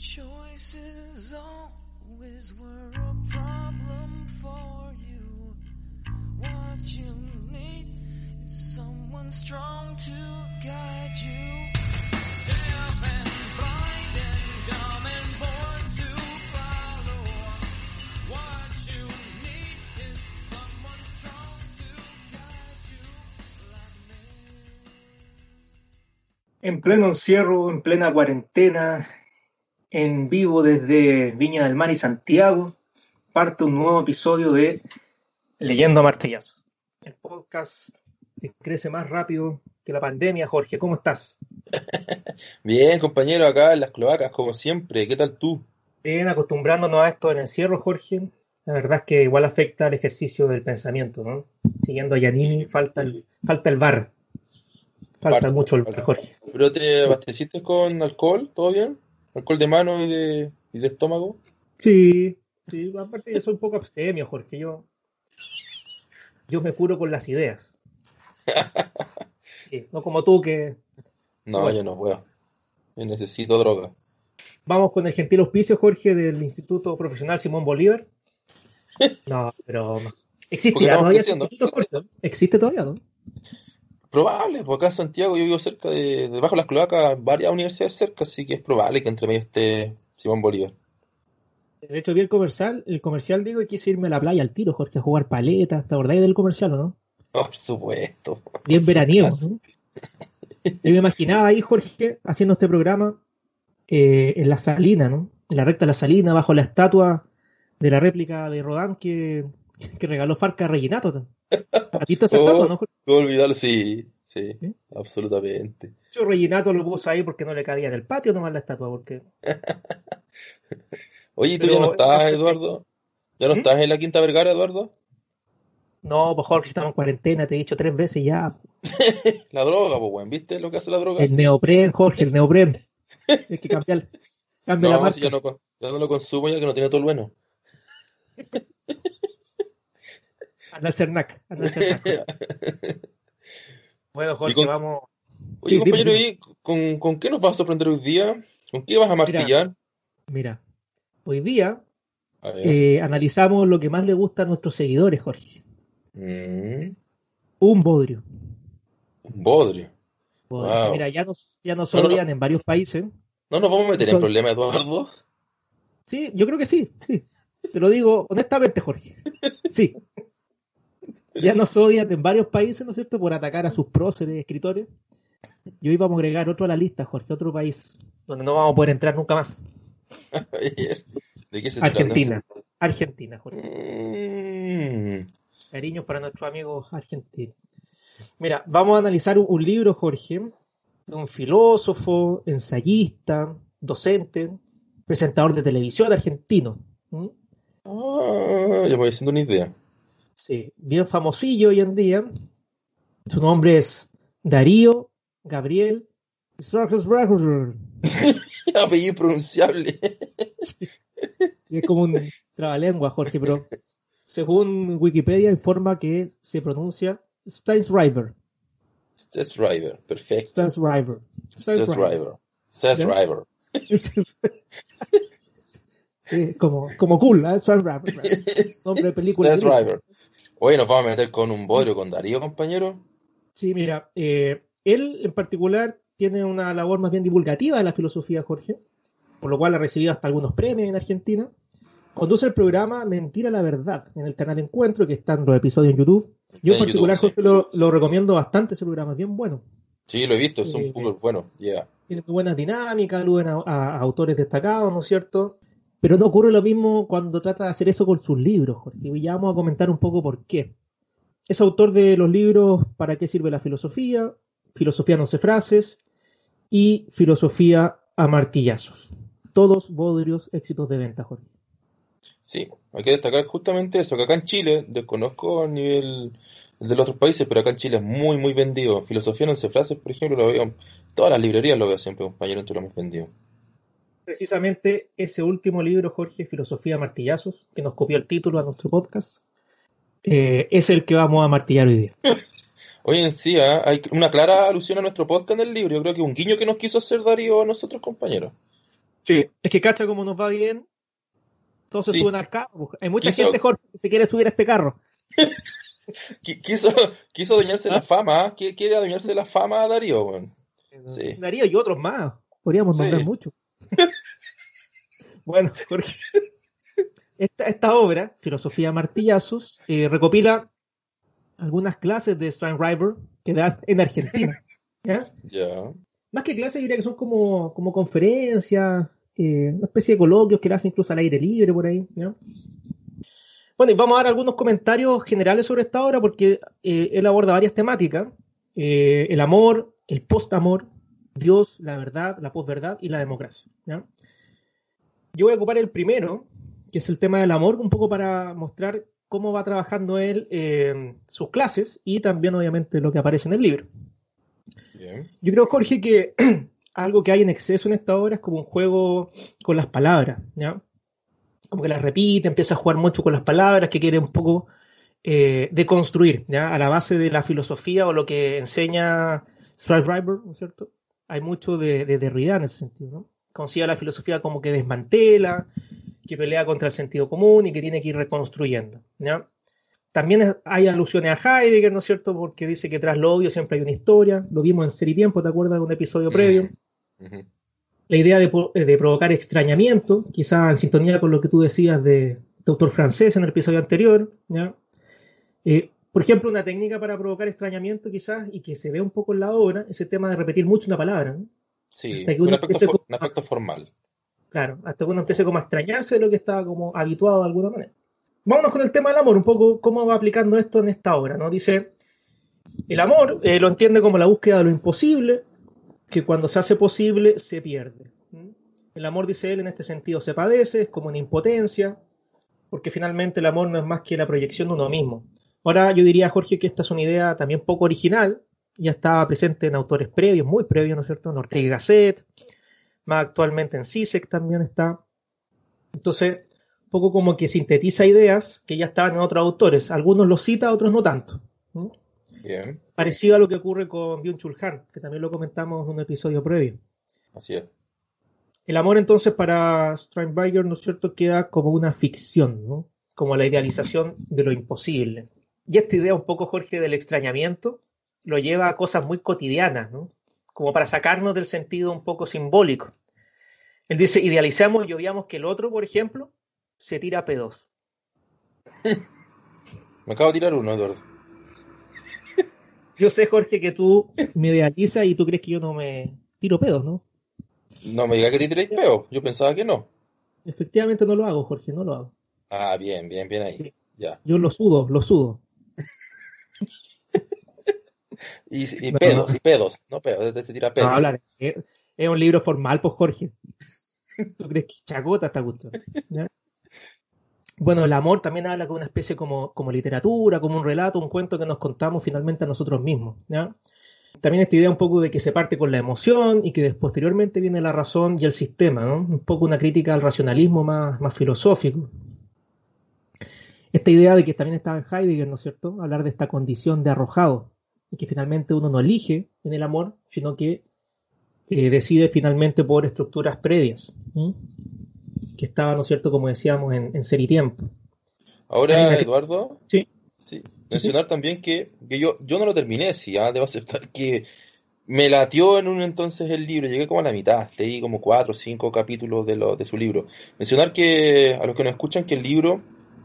Choices always were a problem for you. What you need is someone strong to guide you. Deaf and blind and dumb and born to follow. What you need is someone strong to guide you like me. En pleno encierro, en plena cuarentena, en vivo desde Viña del Mar y Santiago, parte un nuevo episodio de Leyendo a Martillazos. El podcast que crece más rápido que la pandemia. Jorge, ¿cómo estás? Bien, compañero, acá en las cloacas, como siempre. ¿Qué tal tú? Bien, acostumbrándonos a esto del encierro, Jorge. La verdad es que igual afecta al ejercicio del pensamiento, ¿no? Siguiendo a Yanini, falta el, falta el bar. Falta Bar, mucho el bar, Jorge. ¿Pero te abasteciste con alcohol? ¿Todo bien? ¿Alcohol de mano y de, y de estómago? Sí, sí, aparte yo soy un poco abstemio, Jorge. Yo, yo me curo con las ideas. Sí, no como tú que No, Bueno. yo no puedo. Yo necesito droga. vamos con el gentil auspicio, Jorge, del Instituto Profesional Simón Bolívar. No, pero no. ¿Por qué ¿Existirá estamos todavía creciendo? ese instituto, Jorge? ¿Existe todavía, no? Probable, porque acá en Santiago yo vivo cerca de, debajo de las cloacas, varias universidades cerca, así que es probable que entre medio esté Simón Bolívar. De hecho, vi el comercial, el comercial digo, y quise irme a la playa al tiro, Jorge, a jugar paletas. ¿Te acordáis del comercial o no? Por supuesto. Bien veraniego, ¿no? Yo me imaginaba ahí, Jorge, haciendo este programa eh, en la salina, ¿no? En la recta de la salina, bajo la estatua de la réplica de Rodán que, que regaló Farca a Reginato. ¿Has visto esa Oh. no? No olvidarlo, sí, sí, ¿Sí? absolutamente. Hecho, Reginato lo puso ahí porque no le cabía en el patio nomás la estatua, porque Oye, ¿y tú Pero- ya no estás, Eduardo? ¿Ya no ¿Mm? estás en la Quinta Vergara, Eduardo? no, pues Jorge, estamos en cuarentena, te he dicho tres veces ya. La droga, pues, weón, ¿viste lo que hace la droga? El neopren, Jorge, el neopren. Hay que cambiar, cambia la marca. si ya no, no lo consumo ya que no tiene todo el bueno. Al Cernac. Bueno, Jorge, con- vamos. Oye, Sí, dime, compañero, dime. ¿y ¿con, con qué nos vas a sorprender hoy día? ¿Con qué vas a martillar? Mira, hoy día eh, analizamos lo que más le gusta a nuestros seguidores, Jorge. Mm, Un bodrio. un bodrio. Bodrio. Wow. Mira, ya nos, ya nos No, no, no. odian en varios países. ¿No nos vamos a meter en problemas, Eduardo? Sí, yo creo que sí, sí. Te lo digo honestamente, Jorge. Sí. Ya nos odian en varios países, ¿no es cierto?, por atacar a sus próceres, escritores. Y hoy vamos a agregar otro a la lista, Jorge, otro país donde no vamos a poder entrar nunca más. ¿De qué se trata? Argentina. Argentina, Jorge. Mm, Cariños para nuestros amigos argentinos. Mira, vamos a analizar un, un libro, Jorge, de un filósofo, ensayista, docente, presentador de televisión argentino. ¿Mm? ah, ya voy haciendo una idea. Sí, bien famosillo hoy en día. Su nombre es Darío Gabriel. Apellido impronunciable. Y Es como un trabalengua, Jorge, pero según Wikipedia informa que se pronuncia Steinsriver. Test Driver, perfecto. Steinsriver. Driver. Sí, como, como cool, ¿eh? Steinsriver. Nombre de película. Driver. Oye, nos vamos a meter con un bodrio con Darío, compañero. Sí, mira, eh, él en particular tiene una labor más bien divulgativa de la filosofía, Jorge, por lo cual ha recibido hasta algunos premios en Argentina. Conduce el programa Mentira la Verdad en el canal Encuentro, que están los episodios en YouTube. Yo en particular, YouTube, Jorge, lo, lo recomiendo bastante ese programa, es bien bueno. Sí, lo he visto, es Eh, un poco bueno. Yeah. Tiene muy buenas dinámicas, aluden a, a- a autores destacados, ¿no es cierto? Pero no ocurre lo mismo cuando trata de hacer eso con sus libros, Jorge. Y ya vamos a comentar un poco por qué. Es autor de los libros ¿Para qué sirve la filosofía? Filosofía no sé frases y Filosofía a martillazos. Todos bodrios éxitos de venta, Jorge. Sí, hay que destacar justamente eso, que acá en Chile, desconozco a nivel de los otros países, pero acá en Chile es muy, muy vendido. Filosofía en 11 frases, por ejemplo, lo veo todas las librerías, lo veo siempre, compañero, entre lo más vendido. Precisamente ese último libro, Jorge, Filosofía martillazos, que nos copió el título a nuestro podcast, eh, es el que vamos a martillar hoy día. Oye, en sí, ¿ah? hay una clara alusión a nuestro podcast en el libro. Yo creo que un guiño que nos quiso hacer Darío a nosotros, compañeros. Sí, es que cacha como nos va bien, todos se Sí. suben al carro. Hay mucha Quiso- gente, Jorge, que se quiere subir a este carro. Qui- Quiso, quiso adueñarse ¿Ah? la fama, ¿eh? Qui- quiere adueñarse la fama a Darío. Sí. Darío y otros más. Podríamos Sí. nombrar mucho. bueno, Jorge. Esta, esta obra, Filosofía Martillazos, eh, recopila algunas clases de River que dan en Argentina. ¿ya? Más que clases, yo diría que son como, como conferencias, eh, una especie de coloquios que le hacen incluso al aire libre por ahí. ¿ya? Bueno, y vamos a dar algunos comentarios generales sobre esta obra porque eh, él aborda varias temáticas. El amor, el post-amor, Dios, la verdad, la posverdad y la democracia. ¿ya? Yo voy a ocupar el primero, que es el tema del amor, un poco para mostrar cómo va trabajando él eh, sus clases y también obviamente lo que aparece en el libro. Bien. Yo creo, Jorge, que algo que hay en exceso en esta obra es como un juego con las palabras, ¿ya? Como que las repite, empieza a jugar mucho con las palabras, que quiere un poco eh, deconstruir, ¿ya? A la base de la filosofía o lo que enseña Schreiber, ¿no es cierto? Hay mucho de, de Derrida en ese sentido, ¿no? Consigue la filosofía como que desmantela, que pelea contra el sentido común y que tiene que ir reconstruyendo, ¿ya? También hay alusiones a Heidegger, ¿no es cierto? Porque dice que tras lo obvio siempre hay una historia. Lo vimos en Serie Tiempo, ¿te acuerdas de un episodio previo? La idea de, de provocar extrañamiento, quizá en sintonía con lo que tú decías de, de autor francés en el episodio anterior, ¿ya? Eh, por ejemplo, una técnica para provocar extrañamiento quizás y que se ve un poco en la obra, es el tema de repetir mucho una palabra, ¿no? Sí, Hasta que aspecto, un aspecto formal. Claro, hasta que uno empiece como a extrañarse de lo que estaba como habituado de alguna manera. Vámonos con el tema del amor, un poco cómo va aplicando esto en esta obra, ¿no? Dice, el amor eh, lo entiende como la búsqueda de lo imposible, que cuando se hace posible se pierde. ¿Mm? El amor, dice él, en este sentido se padece, es como una impotencia, porque finalmente el amor no es más que la proyección de uno mismo. Ahora yo diría, Jorge, que esta es una idea también poco original, ya estaba presente en autores previos, muy previos, ¿no es cierto? En Ortega y Gasset, más actualmente en CISEC también está. Entonces, un poco como que sintetiza ideas que ya estaban en otros autores. Algunos los cita, otros no tanto. Bien, Parecido a lo que ocurre con Byung-Chul Han, que también lo comentamos en un episodio previo. así es. El amor entonces para Steinberger, ¿no es cierto?, queda como una ficción, ¿no? Como la idealización de lo imposible. Y esta idea un poco, Jorge, del extrañamiento, lo lleva a cosas muy cotidianas, ¿no? Como para sacarnos del sentido un poco simbólico. Él dice, idealizamos y obviamos que el otro, por ejemplo, se tira pedos. Me acabo de tirar uno, Eduardo. Yo sé, Jorge, que tú me idealizas y tú crees que yo no me tiro pedos, ¿no? No me diga que te tiréis peo. Yo pensaba que no. Efectivamente no lo hago, Jorge, no lo hago. Ah, bien, bien, bien ahí. Sí. Ya. Yo lo sudo, lo sudo. Y, y No, pedos, no. y pedos. No pedos, te tira No, pedos. hablar, es, es un libro formal, pues Jorge. ¿Tú crees que chacota esta cuestión? ¿Ya? Bueno, el amor también habla con una especie como, como literatura, como un relato, un cuento que nos contamos finalmente a nosotros mismos. También esta idea un poco de que se parte con la emoción y que posteriormente viene la razón y el sistema, ¿no? Un poco una crítica al racionalismo más, más filosófico. Esta idea de que también estaba en Heidegger, ¿no es cierto? Hablar de esta condición de arrojado y que finalmente uno no elige en el amor, sino que eh, decide finalmente por estructuras previas, que estaba, ¿no es cierto?, como decíamos, en, en ser y tiempo. Ahora, Eduardo, Sí. sí, mencionar también que, que yo, yo no lo terminé, sí, ah, debo aceptar que me latió en un entonces el libro, llegué como a la mitad, leí como cuatro o cinco capítulos de, lo, de su libro. Mencionar que a los que nos escuchan que el libro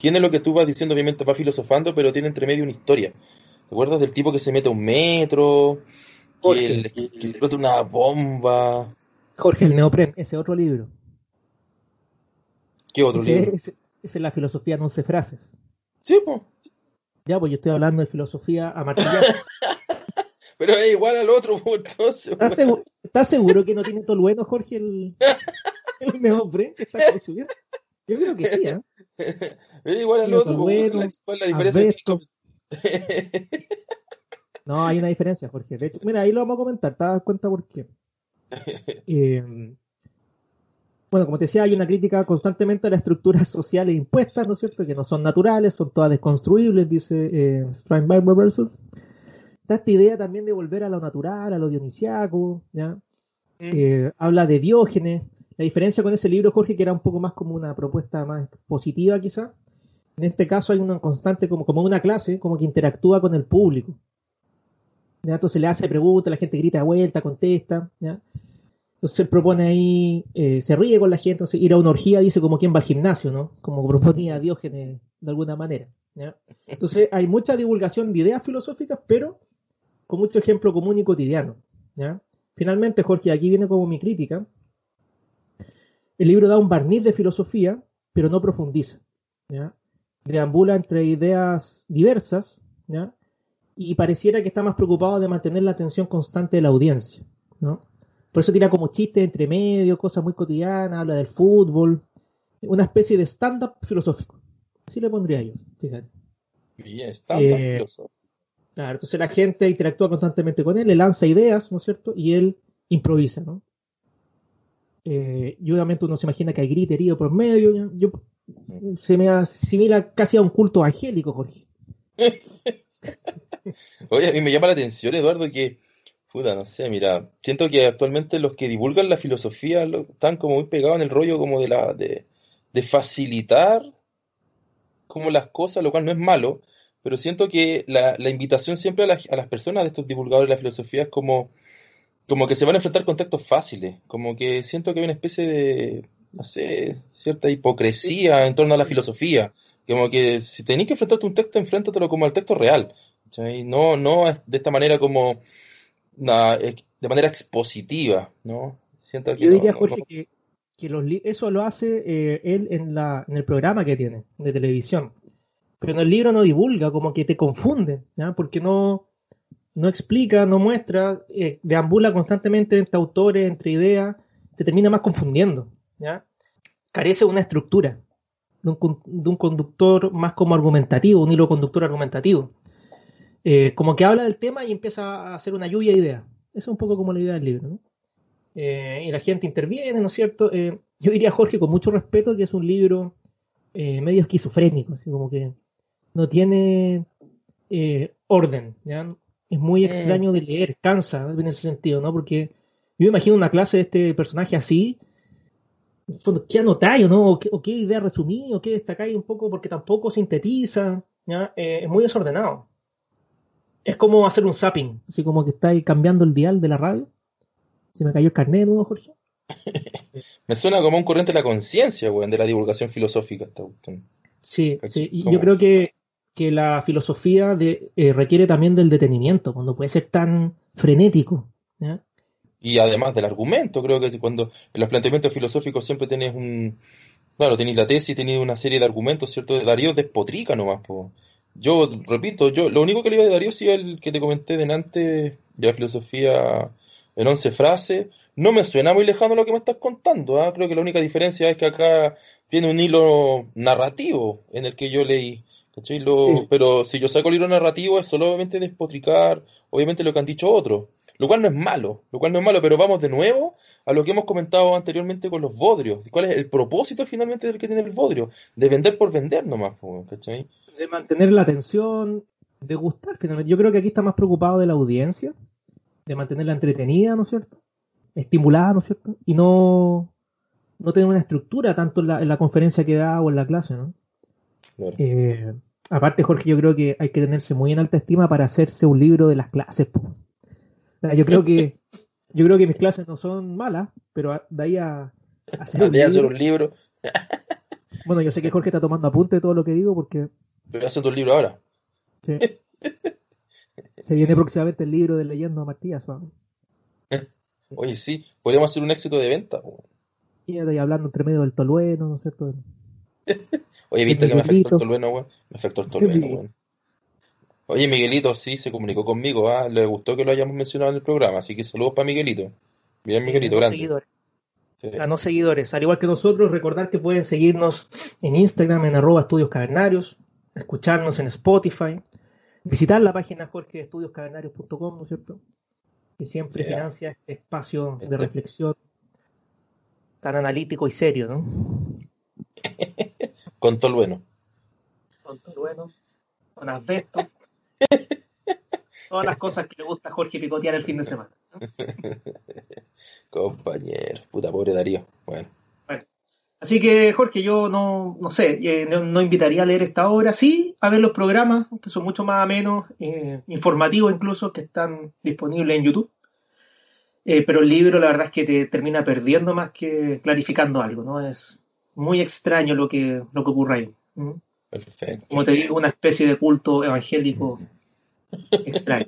tiene lo que tú vas diciendo, obviamente va filosofando, pero tiene entre medio una historia. ¿Te acuerdas del tipo que se mete a un metro, Jorge. el- que- explota una bomba? Jorge, el neopren, ese otro libro. ¿Qué otro Ese, libro? ese- esa es la filosofía en once frases. Sí, pues. Ya, pues yo estoy hablando de filosofía a. Pero es igual al otro, pues, entonces. ¿Estás, seguro, ¿Estás seguro que no tiene todo bueno, Jorge, el, el neopren que está? Yo creo que sí, ¿eh? Era igual al otro, pues, Tolueno, ¿cuál es cuál es la diferencia? No, hay una diferencia, Jorge. De hecho, mira, ahí lo vamos a comentar, te das cuenta por qué. Eh, bueno, como te decía, hay una crítica constantemente a las estructuras sociales impuestas, ¿no es cierto? Que no son naturales, son todas desconstruibles, dice eh, Steinberg. Está esta idea también de volver a lo natural, a lo dionisiaco, ¿ya? Eh, habla de Diógenes, La diferencia con ese libro, Jorge, que era un poco más como una propuesta más positiva quizá, en este caso hay una constante como, como una clase, como que interactúa con el público. ¿ya? Entonces le hace preguntas, la gente grita de vuelta, contesta. ¿ya? Entonces él propone ahí, eh, se ríe con la gente, entonces ir a una orgía dice como quien va al gimnasio, ¿no? Como proponía Diógenes de alguna manera. Entonces hay mucha divulgación de ideas filosóficas, pero con mucho ejemplo común y cotidiano. Finalmente, Jorge, aquí viene como mi crítica. El libro da un barniz de filosofía, pero no profundiza. ¿ya? Deambula entre ideas diversas, ¿ya? y pareciera que está más preocupado de mantener la atención constante de la audiencia. ¿no? Por eso tira como chistes entre medio, cosas muy cotidianas, habla del fútbol, una especie de stand-up filosófico. Así le pondría yo, fíjate. Bien, stand-up Eh, filosófico. Claro, entonces la gente interactúa constantemente con él, le lanza ideas, ¿no es cierto? Y él improvisa, ¿no? Eh, y obviamente uno se imagina que hay griterío por medio. Yo, se me asimila casi a un culto angélico, Jorge. Oye, a mí me llama la atención, Eduardo, que, puta, no sé, mira, siento que actualmente los que divulgan la filosofía lo- están como muy pegados en el rollo como de la, de, de facilitar como las cosas, lo cual no es malo, pero siento que la, la invitación siempre a, las- a las personas de estos divulgadores de la filosofía es como, como que se van a enfrentar con textos fáciles, como que siento que hay una especie de, no sé, cierta hipocresía en torno a la filosofía, como que si tenés que enfrentarte a un texto, enfréntatelo como al texto real, ¿cachai? No, no de esta manera como, de manera expositiva, ¿no? Siento que Yo diría, no- Jorge, no- que, que los eso lo hace eh, él en, la, en el programa que tiene de televisión. Pero en el libro no divulga, como que te confunde, ¿ya? Porque no, no explica, no muestra, eh, deambula constantemente entre autores, entre ideas, te termina más confundiendo, ¿ya? Carece de una estructura, de un, de un conductor más como argumentativo, un hilo conductor argumentativo. Eh, como que habla del tema y empieza a hacer una lluvia de ideas. Esa es un poco como la idea del libro, ¿no? Eh, y la gente interviene, ¿no es cierto? Eh, yo diría, Jorge, con mucho respeto, que es un libro eh, medio esquizofrénico, así como que no tiene eh, orden, ¿ya? Es muy Mm. extraño de leer, cansa en ese sentido, ¿no? Porque yo me imagino una clase de este personaje así, ¿qué anotáis o no? ¿O qué, o qué idea resumí? ¿O qué destacáis un poco? Porque tampoco sintetiza, ¿ya? Eh, es muy desordenado. Es como hacer un zapping, así como que estáis cambiando el dial de la radio. Se me cayó el carnet nuevo, Jorge. Me suena como un corriente de la conciencia, weón, de la divulgación filosófica esta cuestión. Sí, sí. Y yo creo que, que la filosofía de, eh, requiere también del detenimiento, cuando puede ser tan frenético. Y además del argumento, creo que cuando en los planteamientos filosóficos siempre tenés un, claro, tenéis la tesis, tenéis una serie de argumentos, ¿cierto? Darío despotrica nomás, po. Yo, repito, yo, lo único que leí de Darío sí el que te comenté delante de la filosofía en 11 frases, no me suena muy lejano lo que me estás contando, ¿ah? Creo que la única diferencia es que acá tiene un hilo narrativo en el que yo leí. Lo- Sí. Pero si yo saco el hilo narrativo es solamente despotricar, obviamente lo que han dicho otros, lo cual no es malo, lo cual no es malo, pero vamos de nuevo a lo que hemos comentado anteriormente con los bodrios. ¿Cuál es el propósito finalmente del que tiene el bodrio? De vender por vender nomás, ¿cachai? De mantener la atención, de gustar finalmente. Yo creo que aquí está más preocupado de la audiencia, de mantenerla entretenida, ¿no es cierto? Estimulada, ¿no es cierto? Y no, no tener una estructura tanto en la, en la conferencia que da o en la clase, ¿no? Claro. Eh, aparte, Jorge, yo creo que hay que tenerse muy en alta estima para hacerse un libro de las clases. po. O sea, yo creo que yo creo que mis clases no son malas, pero de ahí a, a hacer un hacer libro- un libro, Bueno, yo sé que Jorge está tomando apunte de todo lo que digo porque estoy haciendo un libro ahora. sí. se viene próximamente el libro de leyendo a Matías. ¿no? Oye, sí, podríamos hacer un éxito de venta. Y hablando entre medio del tolueno, ¿no es cierto? Oye, viste que me afectó el tolueno, weón. Me afectó el tolueno, weón. Oye, Miguelito sí se comunicó conmigo, ¿ah? Le gustó que lo hayamos mencionado en el programa, así que saludos para Miguelito. Bien, Miguelito, grande. seguidores. Sí. Ganó seguidores. Al igual que nosotros, recordar que pueden seguirnos en Instagram, en arroba estudios cavernarios, escucharnos en Spotify, visitar la página jorgeestudioscavernarios.com, ¿no es cierto? Que siempre Yeah. financia este espacio de Este- reflexión tan analítico y serio, ¿no? Con tolueno. Con Tolueno, con asbesto, todas las cosas que le gusta a Jorge picotear el fin de semana. ¿no? Compañero, puta pobre Darío. Bueno. Así que, Jorge, yo no, no sé, eh, no, no invitaría a leer esta obra, sí a ver los programas, que son mucho más menos eh, informativos incluso, que están disponibles en YouTube. Eh, pero el libro, la verdad es que te termina perdiendo más que clarificando algo, ¿no? Es muy extraño lo que, lo que ocurre ahí. ¿Mm? Perfecto. Como te digo, una especie de culto evangélico extraño.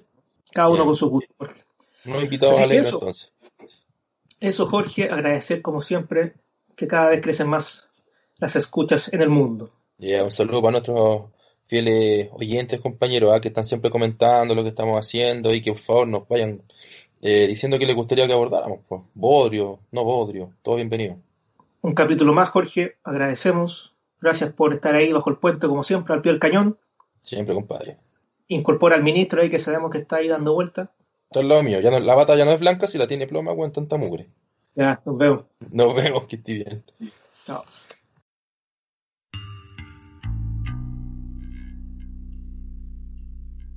Cada uno con su gusto, Jorge. No invitados Así a que leer eso. entonces. Eso, Jorge, agradecer como siempre que cada vez crecen más las escuchas en el mundo. Ya, un saludo para nuestros fieles oyentes, compañeros, ah, que están siempre comentando lo que estamos haciendo y que por favor nos vayan eh, diciendo que les gustaría que abordáramos. Pues. Bodrio, no Bodrio, todo bienvenido. Un capítulo más, Jorge, agradecemos. Gracias por estar ahí bajo el puente, como siempre, al pie del cañón. Siempre, compadre. Incorpora al ministro ahí que sabemos que está ahí dando vueltas. Esto es lo mío. Ya no- la bata ya no es blanca si la tiene ploma, en tanta mugre. Ya, nos vemos. Nos vemos, que esté bien. Chao.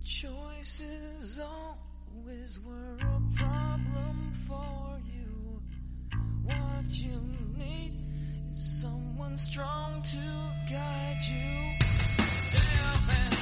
Choices always were a problem for you. What you need someone strong to guide you. Man.